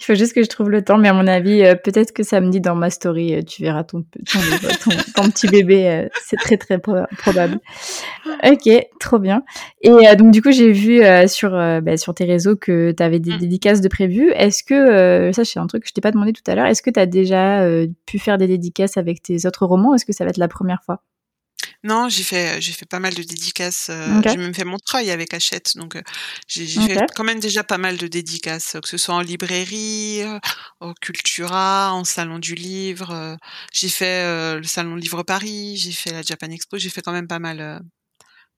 Il faut juste que je trouve le temps, mais à mon avis, euh, peut-être que samedi dans ma story, euh, tu verras ton, ton, petit bébé. Euh, c'est très très probable. Ok, trop bien. Et donc du coup, j'ai vu sur bah, sur tes réseaux que tu avais des mmh. dédicaces de prévues. Est-ce que ça, c'est un truc que je t'ai pas demandé tout à l'heure. Est-ce que tu as déjà pu faire des dédicaces avec tes autres romans Est-ce que ça va être la première fois? Non, j'ai fait j'ai fait pas mal de dédicaces, euh, j'ai même fait mon travail avec Hachette, donc euh, j'ai fait quand même déjà pas mal de dédicaces, que ce soit en librairie, euh, au Cultura, en salon du livre, j'ai fait, le salon Livre Paris, j'ai fait la Japan Expo, j'ai fait quand même pas mal,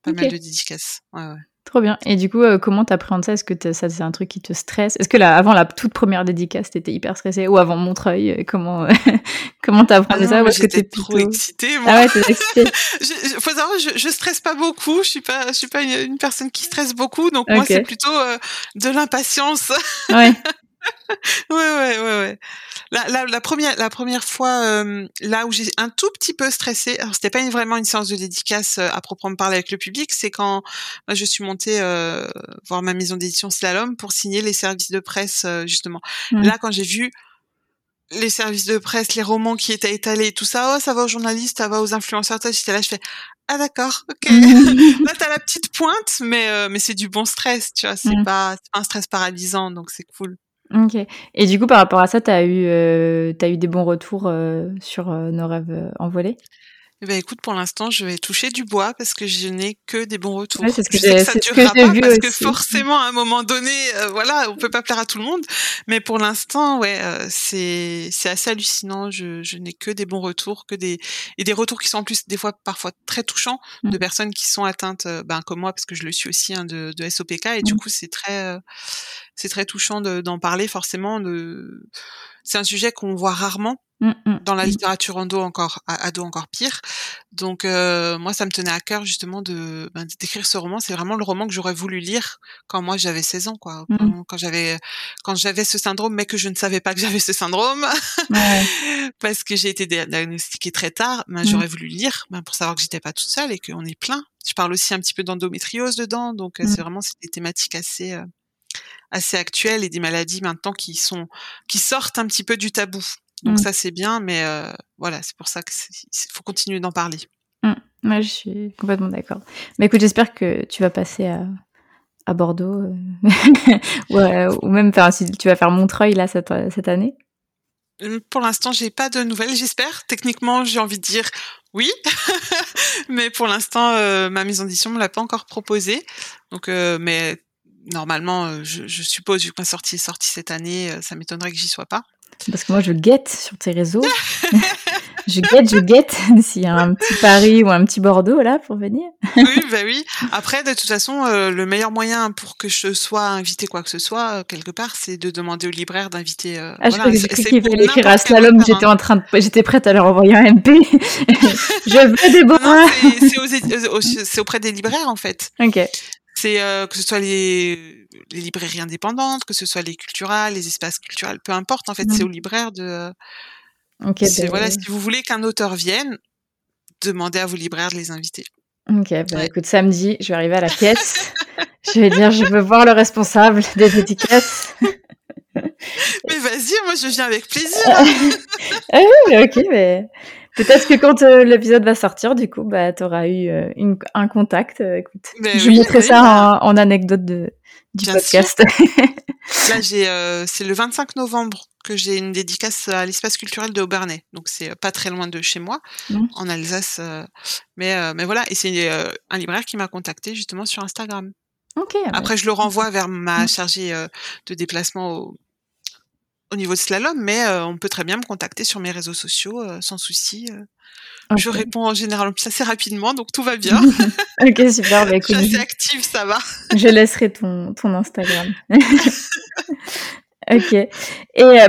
pas mal de dédicaces. Ouais, ouais. Trop bien. Et du coup, euh, comment t'appréhendes ça? Est-ce que ça c'est un truc qui te stresse? Est-ce que là, avant la toute première dédicace, t'étais hyper stressée? Ou avant Montreuil euh, Comment comment t'appréhendais ah ça? Ou j'étais trop excitée. Moi. Ah ouais, t'es excitée. je, faut savoir, je, je stresse pas beaucoup. Je suis pas, je suis pas une, personne qui stresse beaucoup. Donc moi, c'est plutôt euh, de l'impatience. ouais. ouais, ouais, ouais, ouais. La, la, la, première, la première fois, euh, là où j'ai un tout petit peu stressé, alors c'était pas vraiment une séance de dédicace euh, à proprement parler avec le public, c'est quand moi, je suis montée euh, voir ma maison d'édition Slalom pour signer les services de presse, justement. Mmh. Là, quand j'ai vu les services de presse, les romans qui étaient étalés, tout ça, oh, ça va aux journalistes, ça va aux influenceurs. J'étais là, je fais, ah d'accord, ok. là, t'as la petite pointe, mais euh, mais c'est du bon stress, tu vois. C'est mmh. pas, pas un stress paralysant, donc c'est cool. Ok. Et du coup, par rapport à ça, t'as eu, euh, as eu des bons retours euh, sur nos rêves envolés? Eh ben écoute, pour l'instant, je vais toucher du bois parce que je n'ai que des bons retours. c'est ce que, je sais que ça durera pas parce que forcément, à un moment donné, euh, voilà, on peut pas plaire à tout le monde. Mais pour l'instant, ouais, euh, c'est c'est assez hallucinant. Je, je n'ai que des bons retours, que des et des retours qui sont en plus des fois parfois très touchants de mmh. personnes qui sont atteintes, euh, ben comme moi parce que je le suis aussi hein, de, de SOPK et du mmh. coup c'est très c'est très touchant d'en parler forcément. De c'est un sujet qu'on voit rarement Mmh, mmh, dans la mmh. littérature ado encore ado encore pire. Donc euh, moi ça me tenait à cœur justement de ben, d'écrire ce roman, c'est vraiment le roman que j'aurais voulu lire quand moi j'avais 16 ans quoi. Quand, j'avais quand j'avais ce syndrome mais que je ne savais pas que j'avais ce syndrome parce que j'ai été diagnostiquée très tard, ben, j'aurais voulu lire ben, pour savoir que j'étais pas toute seule et qu'on est plein. Je parle aussi un petit peu d'endométriose dedans donc euh, c'est vraiment des thématiques assez euh, assez actuelles et des maladies maintenant qui sont qui sortent un petit peu du tabou. Donc mmh. ça c'est bien, mais euh, voilà, c'est pour ça qu'il faut continuer d'en parler. Mmh. Moi, je suis complètement d'accord. Mais écoute, j'espère que tu vas passer à, à Bordeaux, euh, ou même faire, si tu vas faire Montreuil là cette, cette année. Pour l'instant, j'ai pas de nouvelles. J'espère. Techniquement, j'ai envie de dire oui, mais pour l'instant, euh, ma maison d'édition me l'a pas encore proposé. Donc, mais normalement, je, je, suppose vu que ma sortie est sortie cette année, ça m'étonnerait que j'y sois pas. Parce que moi, je guette sur tes réseaux. je guette, je guette s'il y a un petit Paris ou un petit Bordeaux là pour venir. oui, bah oui. Après, de toute façon, euh, le meilleur moyen pour que je sois invité quoi que ce soit euh, quelque part, c'est de demander au libraire d'inviter. Euh, ah, je voilà, j'ai cru qu'il fallait écrire à Slalom. J'étais en train de, j'étais prête à leur envoyer un MP. je veux des bras. C'est auprès des libraires en fait. Ok. C'est euh, que ce soit les, les, librairies indépendantes, que ce soit les culturales, les espaces culturels, peu importe. En fait, c'est mmh. au libraire de. Okay, ben voilà, si vous voulez qu'un auteur vienne, demandez à vos libraires de les inviter. Ok, bah écoute, samedi, je vais arriver à la caisse. je vais dire, je veux voir le responsable des étiquettes. mais vas-y, moi je viens avec plaisir. ah oui, ok, mais Peut-être que quand euh, l'épisode va sortir, du coup, bah, tu auras eu euh, une, un contact. Euh, écoute, je mettrai ça bah en, anecdote de, du podcast. Là, j'ai, c'est le 25 novembre que j'ai une dédicace à l'espace culturel de Aubernais. Donc, c'est pas très loin de chez moi, mmh. en Alsace. mais, mais voilà, et c'est un libraire qui m'a contacté justement sur Instagram. Okay, Après, je le renvoie vers ma mmh. chargée de déplacement au, au niveau de slalom, mais euh, on peut très bien me contacter sur mes réseaux sociaux euh, sans souci. Euh. Je réponds en général assez rapidement, donc tout va bien. ok, super. Bah, je suis assez active, ça va. je laisserai ton, ton Instagram. ok. Et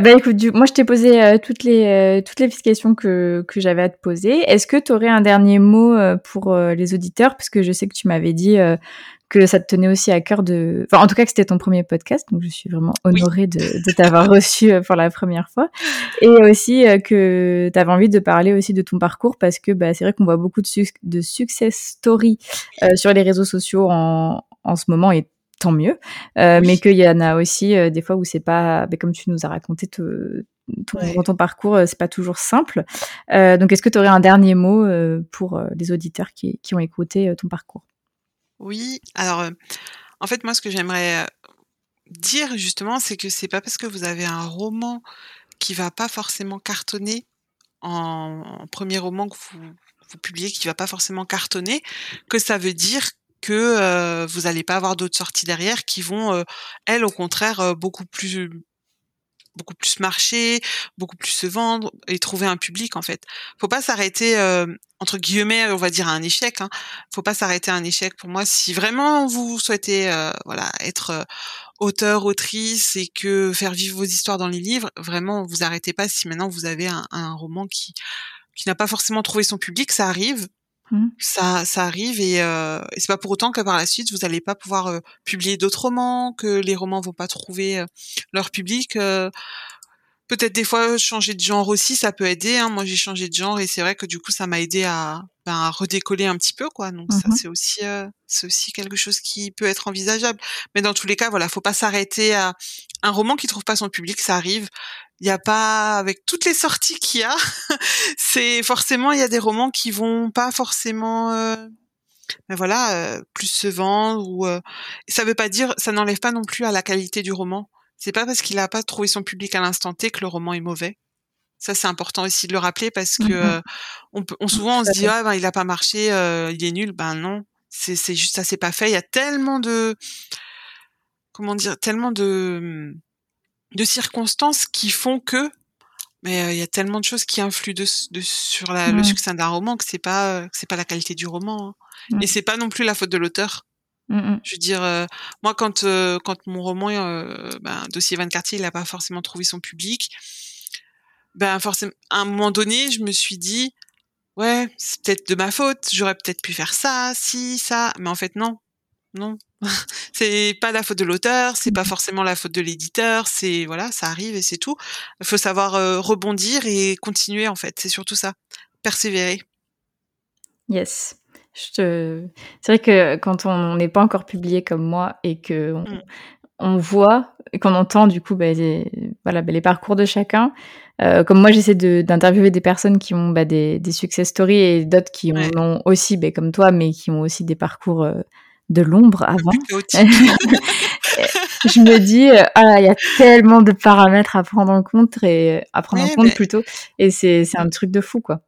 bah écoute, du, moi je t'ai posé toutes les toutes les questions que que j'avais à te poser. Est-ce que tu aurais un dernier mot pour les auditeurs, parce que je sais que tu m'avais dit que ça te tenait aussi à cœur de, enfin en tout cas que c'était ton premier podcast, donc je suis vraiment honorée de, de t'avoir reçu euh, pour la première fois, et aussi euh, que tu avais envie de parler aussi de ton parcours parce que bah, c'est vrai qu'on voit beaucoup de, de success stories euh, sur les réseaux sociaux en, en ce moment et tant mieux, euh, mais qu'il y en a aussi des fois où c'est pas, bah, comme tu nous as raconté ton, ton parcours, c'est pas toujours simple. Euh, donc, est-ce que tu aurais un dernier mot pour les auditeurs qui, qui ont écouté ton parcours? Oui, alors, en fait, moi, ce que j'aimerais, dire justement, c'est que c'est pas parce que vous avez un roman qui va pas forcément cartonner en premier roman que vous vous publiez qui va pas forcément cartonner, que ça veut dire que, vous allez pas avoir d'autres sorties derrière qui vont, elles, au contraire, beaucoup plus beaucoup plus marcher, beaucoup plus se vendre et trouver un public en fait. Faut pas s'arrêter euh, entre guillemets, on va dire à un échec. Hein. Faut pas s'arrêter à un échec pour moi. Si vraiment vous souhaitez euh, voilà être auteur, autrice et que faire vivre vos histoires dans les livres, vraiment vous arrêtez pas. Si maintenant vous avez un, un roman qui qui n'a pas forcément trouvé son public, ça arrive. Mmh. Ça, ça arrive et, euh, et c'est pas pour autant que par la suite vous n'allez pas pouvoir euh, publier d'autres romans, que les romans vont pas trouver euh, leur public. Euh. Peut-être des fois changer de genre aussi, ça peut aider. Hein. Moi j'ai changé de genre et c'est vrai que du coup ça m'a aidé à, ben, à redécoller un petit peu quoi. Donc ça mmh c'est aussi c'est aussi quelque chose qui peut être envisageable. Mais dans tous les cas voilà, faut pas s'arrêter à un roman qui trouve pas son public, ça arrive il n'y a pas avec toutes les sorties qu'il y a, c'est forcément il y a des romans qui vont pas forcément euh, ben voilà euh, plus se vendre ou euh, ça veut pas dire ça n'enlève pas non plus à la qualité du roman. C'est pas parce qu'il a pas trouvé son public à l'instant T que le roman est mauvais. Ça c'est important aussi de le rappeler parce que Mmh euh, on peut on souvent on se dit ah ben il a pas marché, euh, il est nul. Ben non, c'est c'est juste ça c'est pas fait. Il y a tellement de comment dire tellement de de circonstances qui font que mais euh, il y a tellement de choses qui influent de, de sur la, le succès d'un roman que c'est pas euh, c'est pas la qualité du roman hein. Mmh. et c'est pas non plus la faute de l'auteur Mmh mh. je veux dire euh, moi quand quand mon roman ben, dossier Van Cartier il a pas forcément trouvé son public ben forcément à un moment donné je me suis dit ouais c'est peut-être de ma faute j'aurais peut-être pu faire ça si ça mais en fait non non c'est pas la faute de l'auteur c'est pas forcément la faute de l'éditeur c'est voilà ça arrive et c'est tout il faut savoir euh, rebondir et continuer en fait c'est surtout ça persévérer Yes. Je te... C'est vrai que quand on n'est pas encore publié comme moi et que on, Mm. on voit et qu'on entend du coup bah, les, voilà, bah, les parcours de chacun, euh, comme moi j'essaie de- d'interviewer des personnes qui ont bah, des, des success stories et d'autres qui Ouais. en ont aussi, bah, comme toi, mais qui ont aussi des parcours euh, de l'ombre avant. je me dis, euh, ah il y a tellement de paramètres à prendre en compte et à prendre en compte mais- plutôt, et c'est c'est un truc de fou quoi.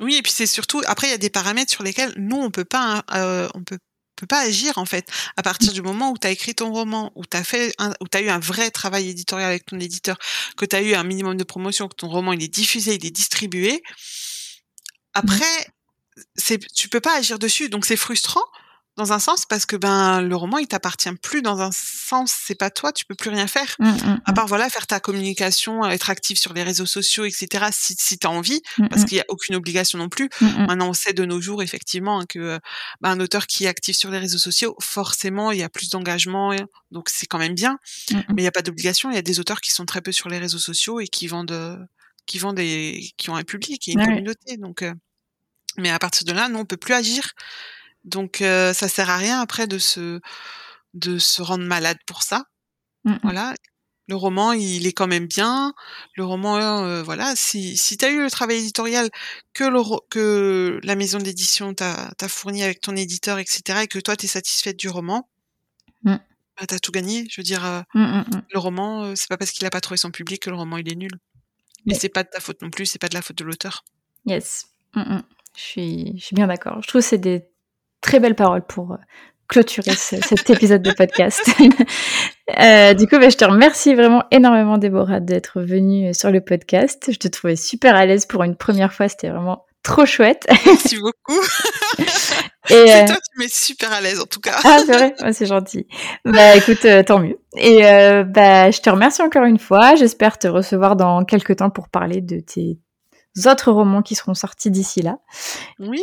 Oui, et puis c'est surtout après il y a des paramètres sur lesquels nous on peut pas hein, euh, on peut peut pas agir en fait à partir du moment où tu as écrit ton roman, où tu as fait un, où tu eu un vrai travail éditorial avec ton éditeur, que tu as eu un minimum de promotion, que ton roman il est diffusé, il est distribué. Après c'est tu peux pas agir dessus donc c'est frustrant dans un sens parce que ben le roman il t'appartient plus dans un sens, c'est pas toi, tu peux plus rien faire. Mm, mm, À mm, part voilà faire ta communication, être actif sur les réseaux sociaux, etc. Si, si tu as envie, parce qu'il y a aucune obligation non plus. Maintenant, on sait de nos jours effectivement hein, que euh, bah, un auteur qui est actif sur les réseaux sociaux, forcément, il y a plus d'engagement, donc c'est quand même bien. Mais il n'y a pas d'obligation. Il y a des auteurs qui sont très peu sur les réseaux sociaux et qui vendent, euh, qui vendent et qui ont un public et une Ouais. communauté. Donc, euh, mais à partir de là, non, on peut plus agir. Donc, euh, ça sert à rien après de se de se rendre malade pour ça. Mm, mm. Voilà. Le roman, il est quand même bien. Le roman, euh, voilà, si, si tu as eu le travail éditorial que, le, ro- que la maison d'édition t'a t'a fourni avec ton éditeur, etc., et que toi, tu es satisfaite du roman, Mm. bah, tu as tout gagné. Je veux dire, euh, Mm, mm, mm. le roman, c'est pas parce qu'il a pas trouvé son public que le roman, il est nul. Et Mais- c'est pas de ta faute non plus, c'est pas de la faute de l'auteur. Yes. Je, suis, je suis bien d'accord. Je trouve que c'est des très belles paroles pour euh, clôturer ce- cet épisode de podcast. Euh, du coup, bah, je te remercie vraiment énormément, Déborah, d'être venue sur le podcast. Je te trouvais super à l'aise pour une première fois. C'était vraiment trop chouette. Merci beaucoup. Et, euh, C'est toi qui m'es super à l'aise, en tout cas. Ah, c'est vrai C'est gentil. Bah écoute, euh, tant mieux. Et euh, bah, je te remercie encore une fois. J'espère te recevoir dans quelques temps pour parler de tes autres romans qui seront sortis d'ici là. Oui.